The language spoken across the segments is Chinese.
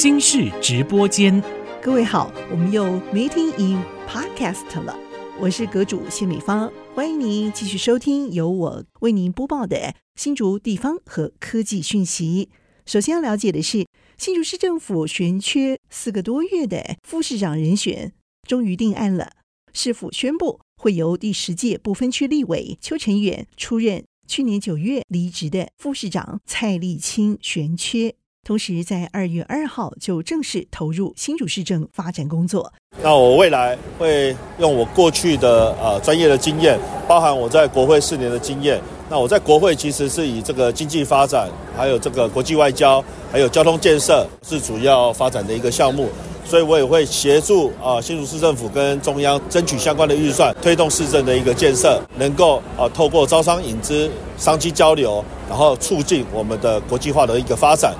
新视直播间，各位好，我们又 Meeting in Podcast 了。我是阁主谢美芳，欢迎您继续收听由我为您播报的新竹地方和科技讯息。首先要了解的是，新竹市政府悬缺四个多月的副市长人选终于定案了，市府宣布会由第十届不分区立委邱成远出任去年九月离职的副市长蔡丽清悬缺。同时，在二月二号就正式投入新竹市政发展工作。那我未来会用我过去的呃专业的经验，包含我在国会四年的经验。那我在国会其实是以这个经济发展，还有这个国际外交，还有交通建设是主要发展的一个项目。所以我也会协助啊新竹市政府跟中央争取相关的预算，推动市政的一个建设，能够啊透过招商引资、商机交流，然后促进我们的国际化的一个发展。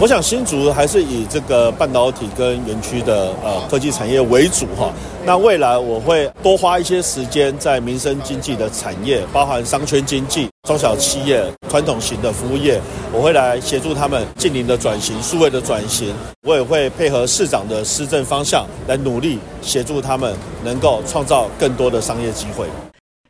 我想新竹还是以这个半导体跟园区的呃科技产业为主哈。那未来我会多花一些时间在民生经济的产业，包含商圈经济、中小企业、传统型的服务业，我会来协助他们近邻的转型、数位的转型。我也会配合市长的施政方向来努力协助他们，能够创造更多的商业机会。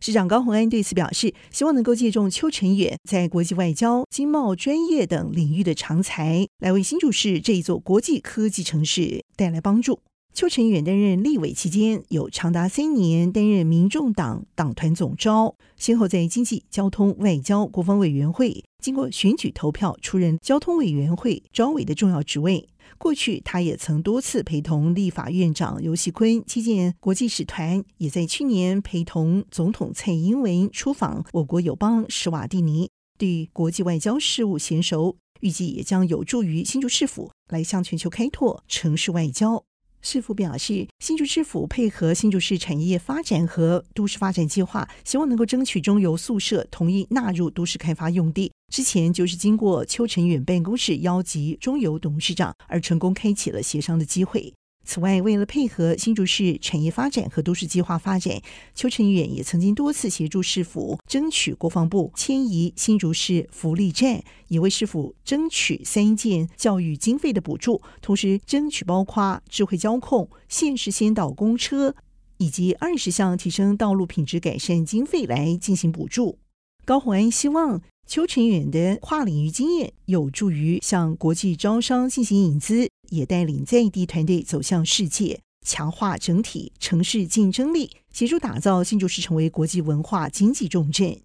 市长高虹安对此表示，希望能够借重邱成远在国际外交、经贸专业等领域的长才，来为新竹市这一座国际科技城市带来帮助。邱成远担任立委期间，有长达三年担任民众党党团总召，先后在经济、交通、外交、国防委员会经过选举投票出任交通委员会招委的重要职位。过去，他也曾多次陪同立法院长游锡堃接见国际使团，也在去年陪同总统蔡英文出访我国友邦史瓦蒂尼，对国际外交事务娴熟，预计也将有助于新竹市府来向全球开拓城市外交。市府表示，新竹市府配合新竹市产业发展和都市发展计划，希望能够争取中油宿舍同意纳入都市开发用地。之前就是经过邱成远办公室邀集中油董事长，而成功开启了协商的机会。此外，为了配合新竹市产业发展和都市计划发展，邱成远也曾经多次协助市府争取国防部迁移新竹市福利站，也为市府争取三件教育经费的补助，同时争取包括智慧交控、县市先导公车以及二十项提升道路品质改善经费来进行补助。高虹安希望。邱成远的跨领域经验有助于向国际招商进行引资，也带领在地团队走向世界，强化整体城市竞争力，协助打造新竹市成为国际文化经济重镇。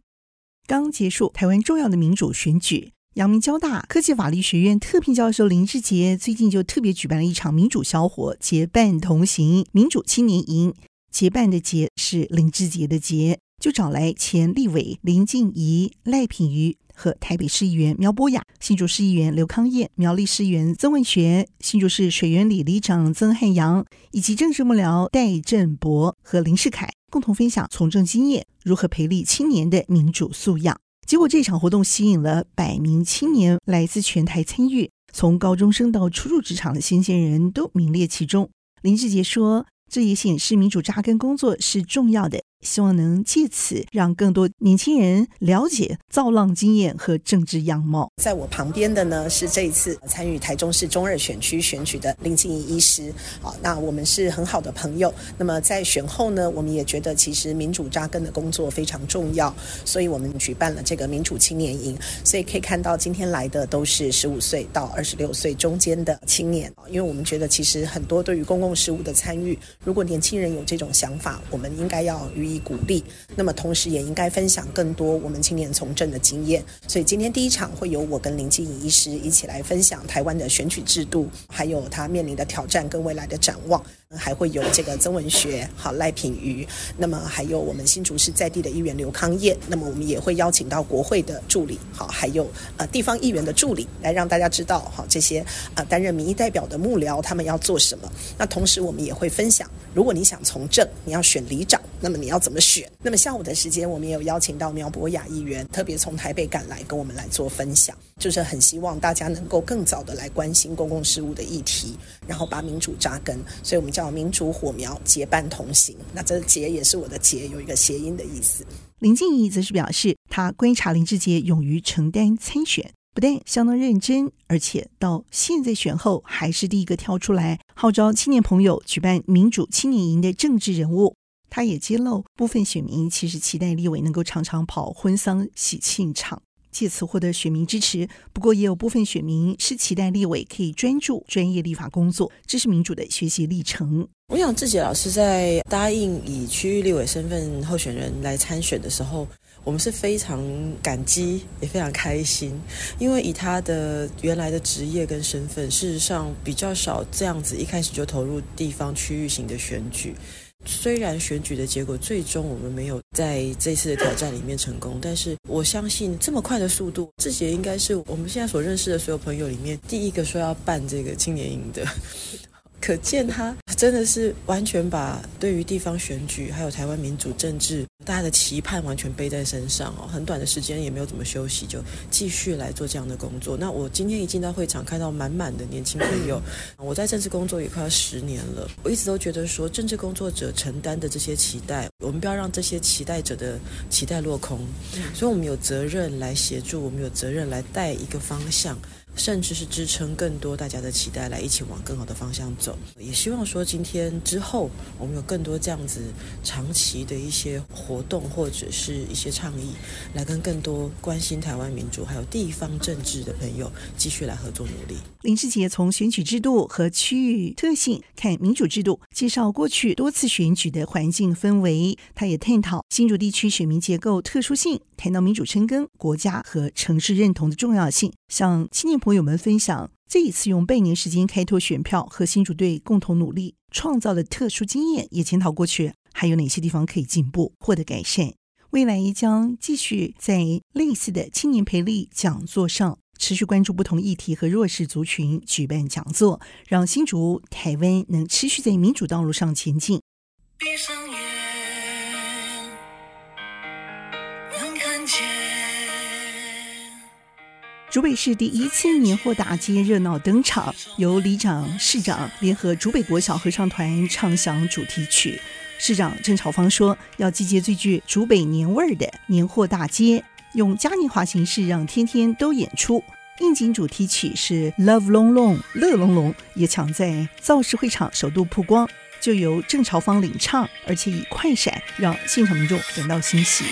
刚结束台湾重要的民主选举，阳明交大科技法律学院特聘教授林志杰最近就特别举办了一场民主小伙结伴同行民主青年营，结伴的结是林志杰的杰。就找来前立委林静怡、赖品妤和台北市议员苗博雅、新竹市议员刘康燕、苗栗市议员曾文学、新竹市水源里里长曾汉阳，以及政治幕僚戴振博和林世凯，共同分享从政经验，如何培力青年的民主素养。结果这场活动吸引了百名青年来自全台参与，从高中生到初入职场的新鲜人都名列其中。林志杰说：“这也显示民主扎根工作是重要的。”希望能借此让更多年轻人了解造浪经验和政治样貌。在我旁边的呢是这一次参与台中市中二选区选举的林静仪医师。好，那我们是很好的朋友。那么在选后呢，我们也觉得其实民主扎根的工作非常重要，所以我们举办了这个民主青年营。所以可以看到今天来的都是十五岁到二十六岁中间的青年。因为我们觉得其实很多对于公共事务的参与，如果年轻人有这种想法，我们应该要予以鼓励，那么同时也应该分享更多我们青年从政的经验。所以今天第一场会由我跟林静怡医师一起来分享台湾的选举制度，还有他面临的挑战跟未来的展望。还会有这个曾文学、好赖品瑜，那么还有我们新竹市在地的议员刘康燕，那么我们也会邀请到国会的助理，好，还有呃地方议员的助理，来让大家知道好这些呃担任民意代表的幕僚他们要做什么。那同时我们也会分享，如果你想从政，你要选里长，那么你要怎么选？那么下午的时间，我们也有邀请到苗博雅议员，特别从台北赶来跟我们来做分享，就是很希望大家能够更早的来关心公共事务的议题，然后把民主扎根。所以我们。叫民主火苗结伴同行，那这结也是我的结，有一个谐音的意思。林静怡则是表示，他观察林志杰勇于承担参选，不但相当认真，而且到现在选后还是第一个跳出来号召青年朋友举办民主青年营的政治人物。他也揭露，部分选民其实期待立委能够常常跑婚丧喜庆场，借此获得选民支持。不过，也有部分选民是期待立委可以专注专业立法工作，这是民主的学习历程。我想，志杰老师在答应以区域立委身份候选人来参选的时候，我们是非常感激，也非常开心，因为以他的原来的职业跟身份，事实上比较少这样子一开始就投入地方区域型的选举。虽然选举的结果最终我们没有在这次的挑战里面成功，但是我相信这么快的速度，志杰应该是我们现在所认识的所有朋友里面第一个说要办这个青年营的。可见他真的是完全把对于地方选举还有台湾民主政治大家的期盼完全背在身上哦，很短的时间也没有怎么休息，就继续来做这样的工作。那我今天一进到会场，看到满满的年轻朋友，我在政治工作也快要十年了，我一直都觉得说，政治工作者承担的这些期待，我们不要让这些期待者的期待落空，所以我们有责任来协助，我们有责任来带一个方向。甚至是支撑更多大家的期待，来一起往更好的方向走。也希望说，今天之后我们有更多这样子长期的一些活动，或者是一些倡议，来跟更多关心台湾民主还有地方政治的朋友继续来合作努力。林志杰从选举制度和区域特性看民主制度，介绍过去多次选举的环境氛围。他也探讨新竹地区选民结构特殊性，谈到民主深耕、国家和城市认同的重要性，向青年朋友们分享这一次用半年时间开拓选票和新竹队共同努力创造的特殊经验，也检讨过去还有哪些地方可以进步、获得改善。未来将继续在类似的青年培力讲座上持续关注不同议题和弱势族群，举办讲座，让新竹、台湾能持续在民主道路上前进。闭竹北市第一次年货大街热闹登场，由里长、市长联合竹北国小合唱团唱响主题曲。市长郑朝方说，要集结最具竹北年味儿的年货大街，用嘉年华形式让天天都演出。应景主题曲是《Love Long Long》，乐隆隆也抢在造势会场首度曝光，就由郑朝方领唱，而且以快闪让现场民众感到欣喜。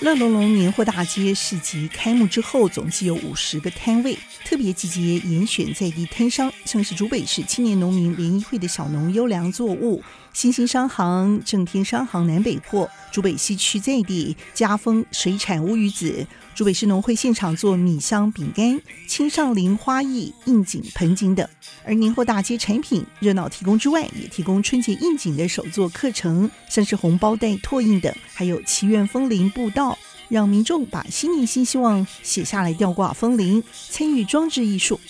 乐龙龙年货大街市集开幕之后，总计有五十个摊位，特别集结严选在地摊商，像是竹北市青年农民联谊会的小农优良作物、新兴商行、正天商行南北货、竹北西区在地家丰水产乌鱼子、竹北市农会现场做米香饼干、青上林花艺应景盆景等。而年货大街产品热闹提供之外，也提供春节应景的手作课程，像是红包袋拓印等，还有祈愿风铃布道。让民众把新年新希望写下来，吊挂风铃，参与装置艺术。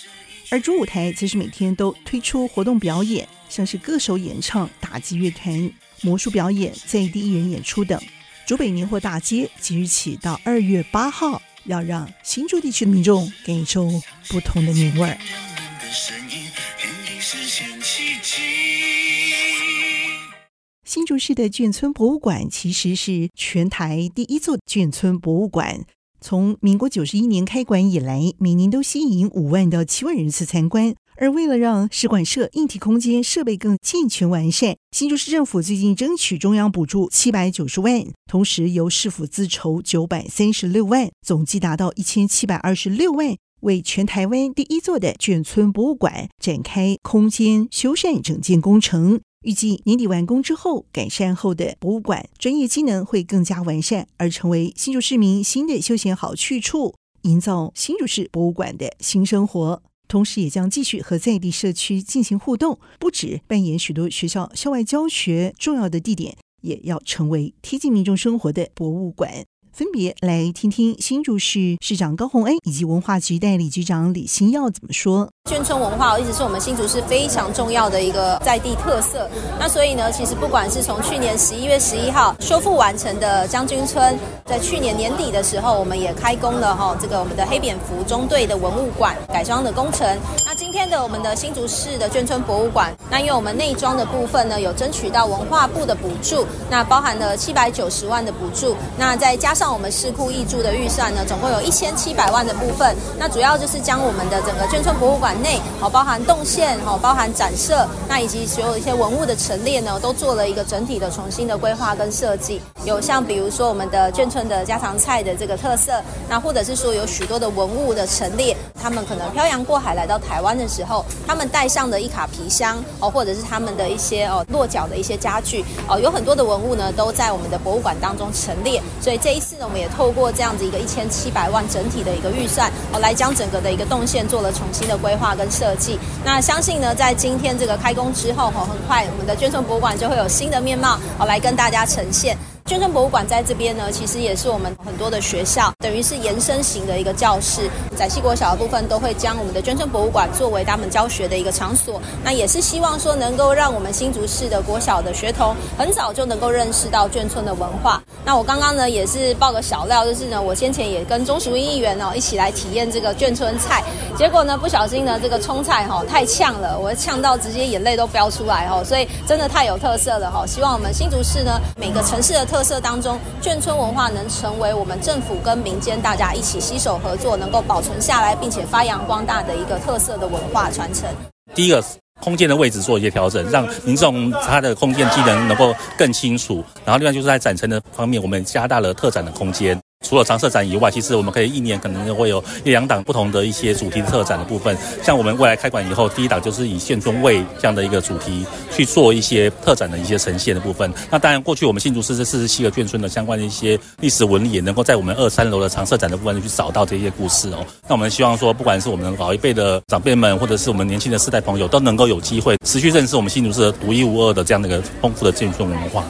而主舞台则是每天都推出活动表演，像是歌手演唱、打击乐团、魔术表演、在地艺人演出等。竹北年货大街即日起到二月八号，要让新竹地区的民众感受不同的年味儿。新竹市的眷村博物馆其实是全台第一座眷村博物馆。从民国九十一年开馆以来，每年都吸引五万到七万人次参观。而为了让使馆社硬体空间设备更健全完善，新竹市政府最近争取中央补助七百九十万，同时由市府自筹九百三十六万，总计达到一千七百二十六万，为全台湾第一座的眷村博物馆展开空间修缮整建工程。预计年底完工之后，改善后的博物馆专业机能会更加完善，而成为新竹市民新的休闲好去处，营造新竹市博物馆的新生活。同时，也将继续和在地社区进行互动，不止扮演许多学校校外教学重要的地点，也要成为贴近民众生活的博物馆。分别来听听新竹市市长高虹安以及文化局代理局长李新耀怎么说。眷村文化一直是我们新竹市非常重要的一个在地特色。那所以呢，其实不管是从去年十一月十一号修复完成的将军村，在去年年底的时候，我们也开工了哈，这个我们的黑蝙蝠中队的文物馆改装的工程。那今天的我们的新竹市的眷村博物馆，那因为我们内装的部分呢，有争取到文化部的补助，那包含了七百九十万的补助，那再加上那我们市库挹注的预算呢，总共有一千七百万的部分。那主要就是将我们的整个眷村博物馆内，哦，包含动线，哦，包含展设，那以及所有一些文物的陈列呢，都做了一个整体的重新的规划跟设计。有像比如说我们的眷村的家常菜的这个特色，那或者是说有许多的文物的陈列，他们可能漂洋过海来到台湾的时候，他们带上的一卡皮箱哦，或者是他们的一些哦落脚的一些家具哦，有很多的文物呢都在我们的博物馆当中陈列。所以这一次那，我们也透过这样子一个一千七百万整体的一个预算哦，来将整个的一个动线做了重新的规划跟设计。那相信呢，在今天这个开工之后哦，很快我们的捐赠博物馆就会有新的面貌哦，来跟大家呈现。眷村博物馆在这边呢，其实也是我们很多的学校，等于是延伸型的一个教室。在细国小的部分，都会将我们的眷村博物馆作为他们教学的一个场所。那也是希望说，能够让我们新竹市的国小的学童很早就能够认识到眷村的文化。那我刚刚呢，也是爆个小料，就是呢，我先前也跟钟淑英议员哦一起来体验这个眷村菜，结果呢，不小心呢，这个葱菜哈太呛了，我呛到直接眼泪都飙出来哈，所以真的太有特色了哈。希望我们新竹市呢，每个城市的特特色当中，眷村文化能成为我们政府跟民间大家一起携手合作，能够保存下来，并且发扬光大的一个特色的文化传承。第一个空间的位置做一些调整，让民众他的空间机能能够更清楚。然后另外就是在展陈的方面，我们加大了特展的空间。除了常设展以外，其实我们可以一年可能会有一两档不同的一些主题特展的部分。像我们未来开馆以后，第一档就是以眷村味这样的一个主题去做一些特展的一些呈现的部分。那当然，过去我们新竹市这四十七个眷村的相关的一些历史文理，也能够在我们二三楼的常设展的部分去找到这些故事哦。那我们希望说，不管是我们老一辈的长辈们，或者是我们年轻的世代朋友，都能够有机会持续认识我们新竹市独一无二的这样的一个丰富的眷村文化。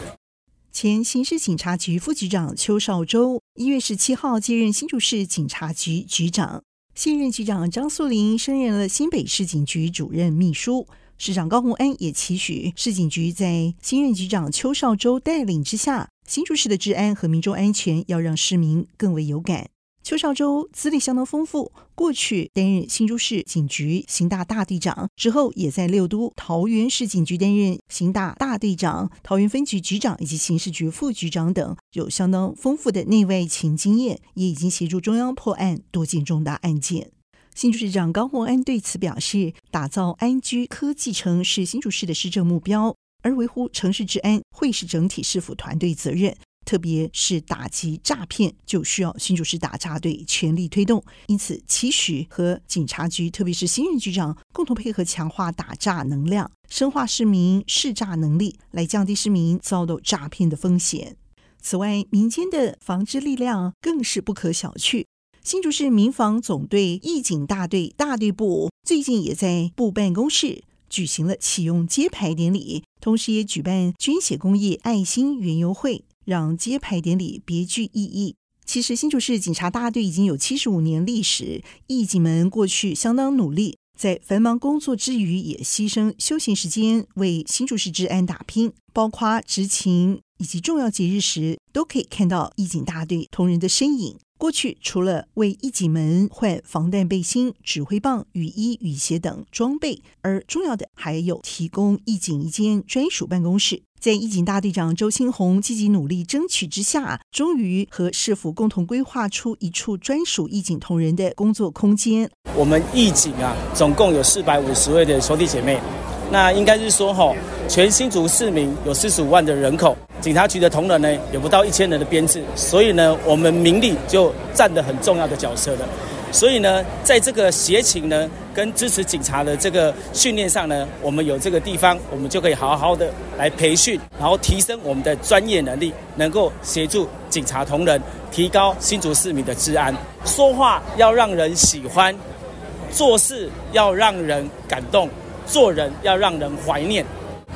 前刑事警察局副局长邱少洲一月十七号接任新竹市警察局局长，现任局长张素林升任了新北市警局主任秘书。市长高鸿安也期许市警局在新任局长邱少洲带领之下，新竹市的治安和民众安全要让市民更为有感。邱少洲资历相当丰富，过去担任新竹市警局刑大大队长，之后也在六都桃园市警局担任刑大大队长、桃园分局局长以及刑事局副局长等，有相当丰富的内外勤经验，也已经协助中央破案多件重大案件。新竹市长高虹安对此表示，打造安居科技城是新竹市的施政目标，而维护城市治安会是整体市府团队责任。特别是打击诈骗，就需要新竹市打诈队全力推动。因此，期许和警察局，特别是新任局长共同配合，强化打诈能量，深化市民识诈能力，来降低市民遭到诈骗的风险。此外，民间的防治力量更是不可小觑。新竹市民防总队义警大队大队部最近也在部办公室举行了启用揭牌典礼，同时也举办捐血公益爱心园游会。让揭牌典礼别具意义。其实新竹市警察大队已经有七十五年历史，义警们过去相当努力，在繁忙工作之余也牺牲休闲时间为新竹市治安打拼，包括执勤以及重要节日时，都可以看到义警大队同仁的身影。过去除了为义警们换防弹背心、指挥棒、雨衣、雨鞋等装备，而重要的还有提供义警一间专属办公室。在义警大队长周新红积极努力争取之下，终于和市府共同规划出一处专属义警同仁的工作空间。我们义警啊，总共有四百五十位的兄弟姐妹。那应该是说，哈，全新竹市民有四十五万的人口，警察局的同仁呢，有不到一千人的编制，所以呢，我们民力就占得很重要的角色了。所以呢，在这个协勤呢，跟支持警察的这个训练上呢，我们有这个地方，我们就可以好好的来培训，然后提升我们的专业能力，能够协助警察同仁提高新竹市民的治安。说话要让人喜欢，做事要让人感动。做人要让人怀念。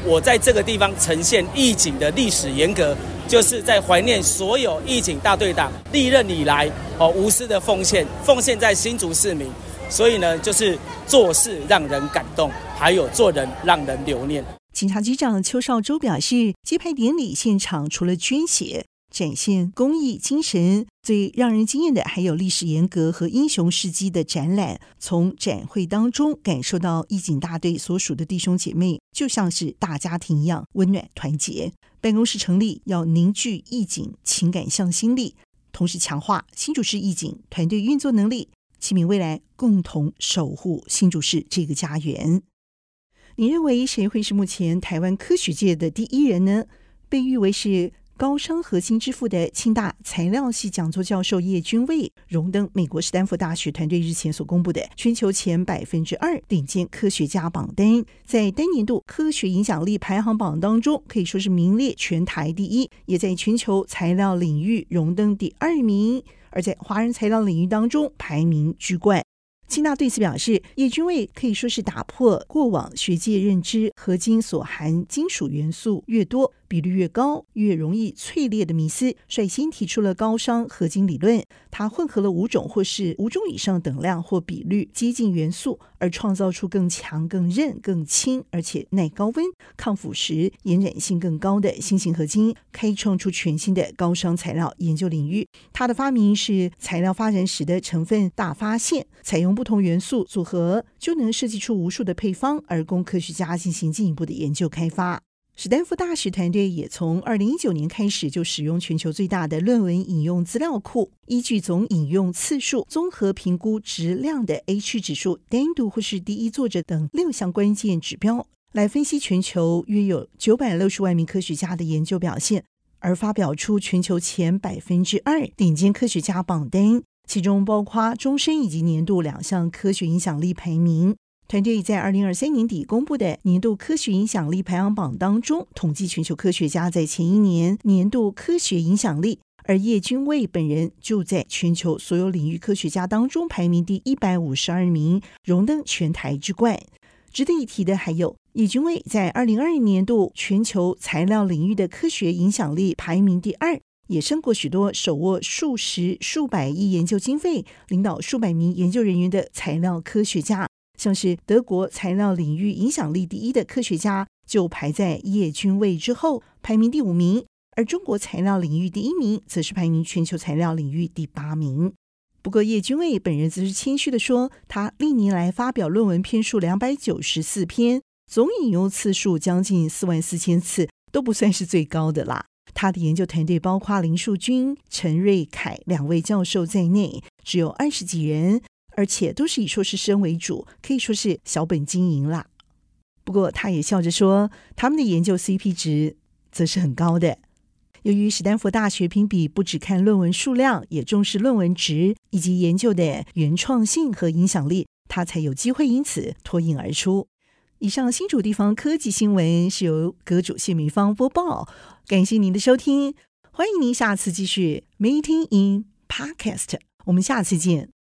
我在这个地方呈现义警的历史严格，就是在怀念所有义警大队长历任以来哦无私的奉献，奉献在新竹市民。所以呢，就是做事让人感动，还有做人让人留念。警察局长邱少洲表示，揭牌典礼现场除了捐血，展现公益精神。最让人惊艳的还有历史沿革和英雄事迹的展览。从展会当中感受到义警大队所属的弟兄姐妹就像是大家庭一样温暖团结。办公室成立要凝聚义警情感向心力，同时强化新竹市义警团队运作能力，启明未来共同守护新竹市这个家园。你认为谁会是目前台湾科学界的第一人呢？被誉为是高商合金之父的清大材料系讲座教授叶君蔚荣登美国史丹佛大学团队日前所公布的全球前百分之二顶尖科学家榜单，在单年度科学影响力排行榜当中，可以说是名列全台第一，也在全球材料领域荣登第二名，而在华人材料领域当中排名居冠。清大对此表示，叶君蔚可以说是打破过往学界认知，合金所含金属元素越多，比率越高，越容易脆裂的迷思，率先提出了高熵合金理论。它混合了五种或是五种以上等量或比率接近元素，而创造出更强、更韧、更轻，而且耐高温、抗腐蚀、延展性更高的新型合金，开创出全新的高商材料研究领域。它的发明是材料发展史的成分大发现，采用不同元素组合就能设计出无数的配方，而供科学家进行进一步的研究开发。史丹福大学团队也从二零一九年开始就使用全球最大的论文引用资料库，依据总引用次数综合评估质量的 H 指数、单独或是第一作者等六项关键指标，来分析全球约有九百六十万名科学家的研究表现，而发表出全球前百分之二顶尖科学家榜单，其中包括终身以及年度两项科学影响力排名。团队在二零二三年底公布的年度科学影响力排行榜当中，统计全球科学家在前一年年度科学影响力，而叶君卫本人就在全球所有领域科学家当中排名第一百五十二名，荣登全台之冠。值得一提的还有，叶君卫在二零二一年度全球材料领域的科学影响力排名第二，也胜过许多手握数十数百亿研究经费、领导数百名研究人员的材料科学家。像是德国材料领域影响力第一的科学家，就排在叶君蔚之后，排名第五名；而中国材料领域第一名，则是排名全球材料领域第八名。不过，叶君蔚本人则是谦虚地说，他历年来发表论文篇数两百九十四篇，总引用次数将近四万四千次，都不算是最高的啦。他的研究团队包括林树军、陈瑞凯两位教授在内，只有二十几人。而且都是以硕士生为主，可以说是小本经营啦。不过他也笑着说，他们的研究 CP 值则是很高的。由于史丹佛大学评比不只看论文数量，也重视论文值以及研究的原创性和影响力，他才有机会因此脱颖而出。以上新主地方科技新闻是由阁主谢明芳播报，感谢您的收听，欢迎您下次继续 Meeting in Podcast，我们下次见。